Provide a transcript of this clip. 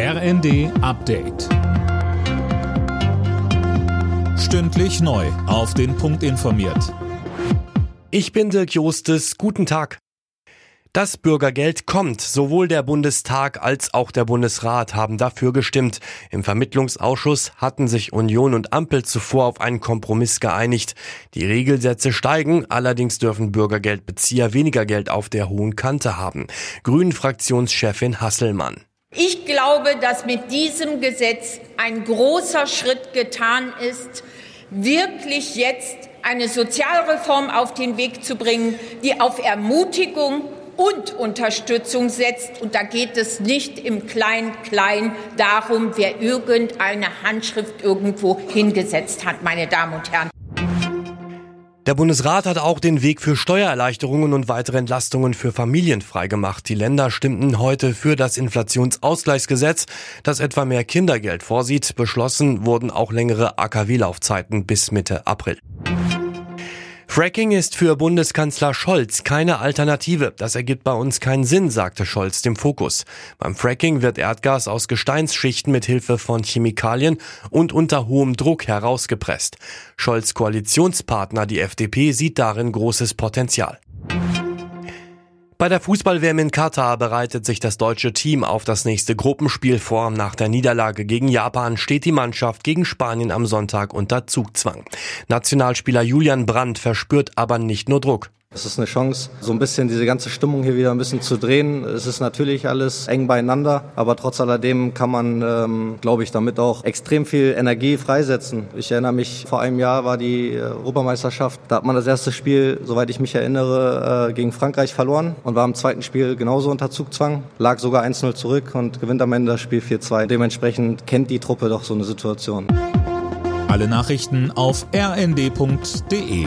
RND Update. Stündlich neu. Auf den Punkt informiert. Ich bin Dirk Jostes. Guten Tag. Das Bürgergeld kommt. Sowohl der Bundestag als auch der Bundesrat haben dafür gestimmt. Im Vermittlungsausschuss hatten sich Union und Ampel zuvor auf einen Kompromiss geeinigt. Die Regelsätze steigen, allerdings dürfen Bürgergeldbezieher weniger Geld auf der hohen Kante haben. Grünen Fraktionschefin Hasselmann. Ich glaube, dass mit diesem Gesetz ein großer Schritt getan ist, wirklich jetzt eine Sozialreform auf den Weg zu bringen, die auf Ermutigung und Unterstützung setzt. Und da geht es nicht im Klein-Klein darum, wer irgendeine Handschrift irgendwo hingesetzt hat, meine Damen und Herren. Der Bundesrat hat auch den Weg für Steuererleichterungen und weitere Entlastungen für Familien freigemacht. Die Länder stimmten heute für das Inflationsausgleichsgesetz, das etwa mehr Kindergeld vorsieht. Beschlossen wurden auch längere AKW-Laufzeiten bis Mitte April. Fracking ist für Bundeskanzler Scholz keine Alternative. Das ergibt bei uns keinen Sinn, sagte Scholz dem Fokus. Beim Fracking wird Erdgas aus Gesteinsschichten mit Hilfe von Chemikalien und unter hohem Druck herausgepresst. Scholz Koalitionspartner, die FDP, sieht darin großes Potenzial. Bei der Fußball-WM in Katar bereitet sich das deutsche Team auf das nächste Gruppenspiel vor. Nach der Niederlage gegen Japan steht die Mannschaft gegen Spanien am Sonntag unter Zugzwang. Nationalspieler Julian Brandt verspürt aber nicht nur Druck. Es ist eine Chance, so ein bisschen diese ganze Stimmung hier wieder ein bisschen zu drehen. Es ist natürlich alles eng beieinander, aber trotz alledem kann man, ähm, glaube ich, damit auch extrem viel Energie freisetzen. Ich erinnere mich, vor einem Jahr war die äh, Europameisterschaft. Da hat man das erste Spiel, soweit ich mich erinnere, äh, gegen Frankreich verloren und war im zweiten Spiel genauso unter Zugzwang, lag sogar 1-0 zurück und gewinnt am Ende das Spiel 4-2. Dementsprechend kennt die Truppe doch so eine Situation. Alle Nachrichten auf rnd.de